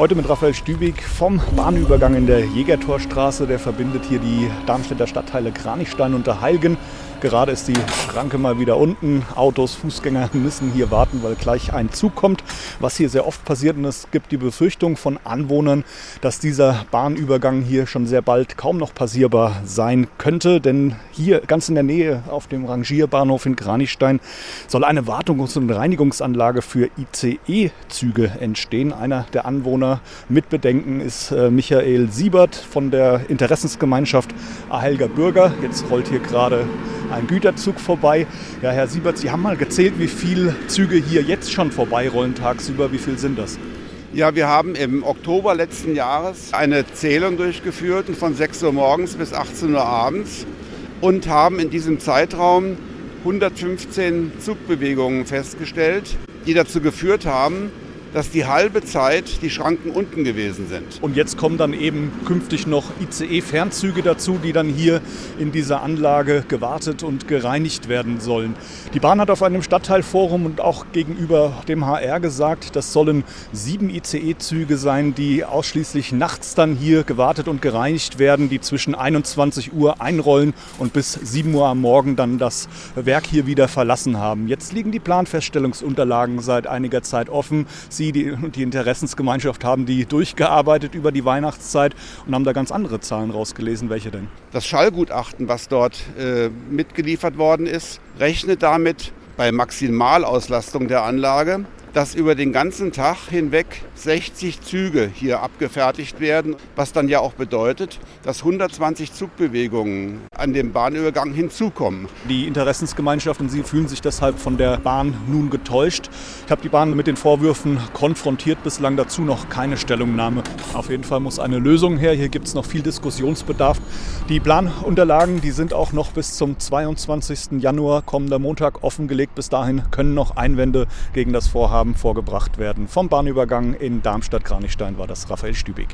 Heute mit Raphael Stübig vom Bahnübergang in der Jägertorstraße. Der verbindet hier die Darmstädter Stadtteile Kranichstein und Heilgen. Gerade ist die Schranke mal wieder unten. Autos, Fußgänger müssen hier warten, weil gleich ein Zug kommt. Was hier sehr oft passiert und es gibt die Befürchtung von Anwohnern, dass dieser Bahnübergang hier schon sehr bald kaum noch passierbar sein könnte. Denn hier ganz in der Nähe auf dem Rangierbahnhof in Kranichstein soll eine Wartungs- und Reinigungsanlage für ICE-Züge entstehen. Einer der Anwohner mit Bedenken ist äh, Michael Siebert von der Interessensgemeinschaft Ahelger Bürger. Jetzt rollt hier gerade ein Güterzug vorbei. Ja, Herr Siebert, Sie haben mal gezählt, wie viele Züge hier jetzt schon vorbeirollen tagsüber. Wie viel sind das? Ja, wir haben im Oktober letzten Jahres eine Zählung durchgeführt von 6 Uhr morgens bis 18 Uhr abends und haben in diesem Zeitraum 115 Zugbewegungen festgestellt, die dazu geführt haben, dass die halbe Zeit die Schranken unten gewesen sind. Und jetzt kommen dann eben künftig noch ICE-Fernzüge dazu, die dann hier in dieser Anlage gewartet und gereinigt werden sollen. Die Bahn hat auf einem Stadtteilforum und auch gegenüber dem HR gesagt, das sollen sieben ICE-Züge sein, die ausschließlich nachts dann hier gewartet und gereinigt werden, die zwischen 21 Uhr einrollen und bis 7 Uhr am Morgen dann das Werk hier wieder verlassen haben. Jetzt liegen die Planfeststellungsunterlagen seit einiger Zeit offen. Sie die, die Interessensgemeinschaft haben die durchgearbeitet über die Weihnachtszeit und haben da ganz andere Zahlen rausgelesen. Welche denn? Das Schallgutachten, was dort äh, mitgeliefert worden ist, rechnet damit bei Maximalauslastung der Anlage dass über den ganzen Tag hinweg 60 Züge hier abgefertigt werden, was dann ja auch bedeutet, dass 120 Zugbewegungen an dem Bahnübergang hinzukommen. Die Interessensgemeinschaft und Sie fühlen sich deshalb von der Bahn nun getäuscht. Ich habe die Bahn mit den Vorwürfen konfrontiert, bislang dazu noch keine Stellungnahme. Auf jeden Fall muss eine Lösung her. Hier gibt es noch viel Diskussionsbedarf. Die Planunterlagen, die sind auch noch bis zum 22. Januar kommender Montag offengelegt. Bis dahin können noch Einwände gegen das Vorhaben Vorhaben vorgebracht werden. Vom Bahnübergang in Darmstadt-Kranichstein war das Raphael Stübig.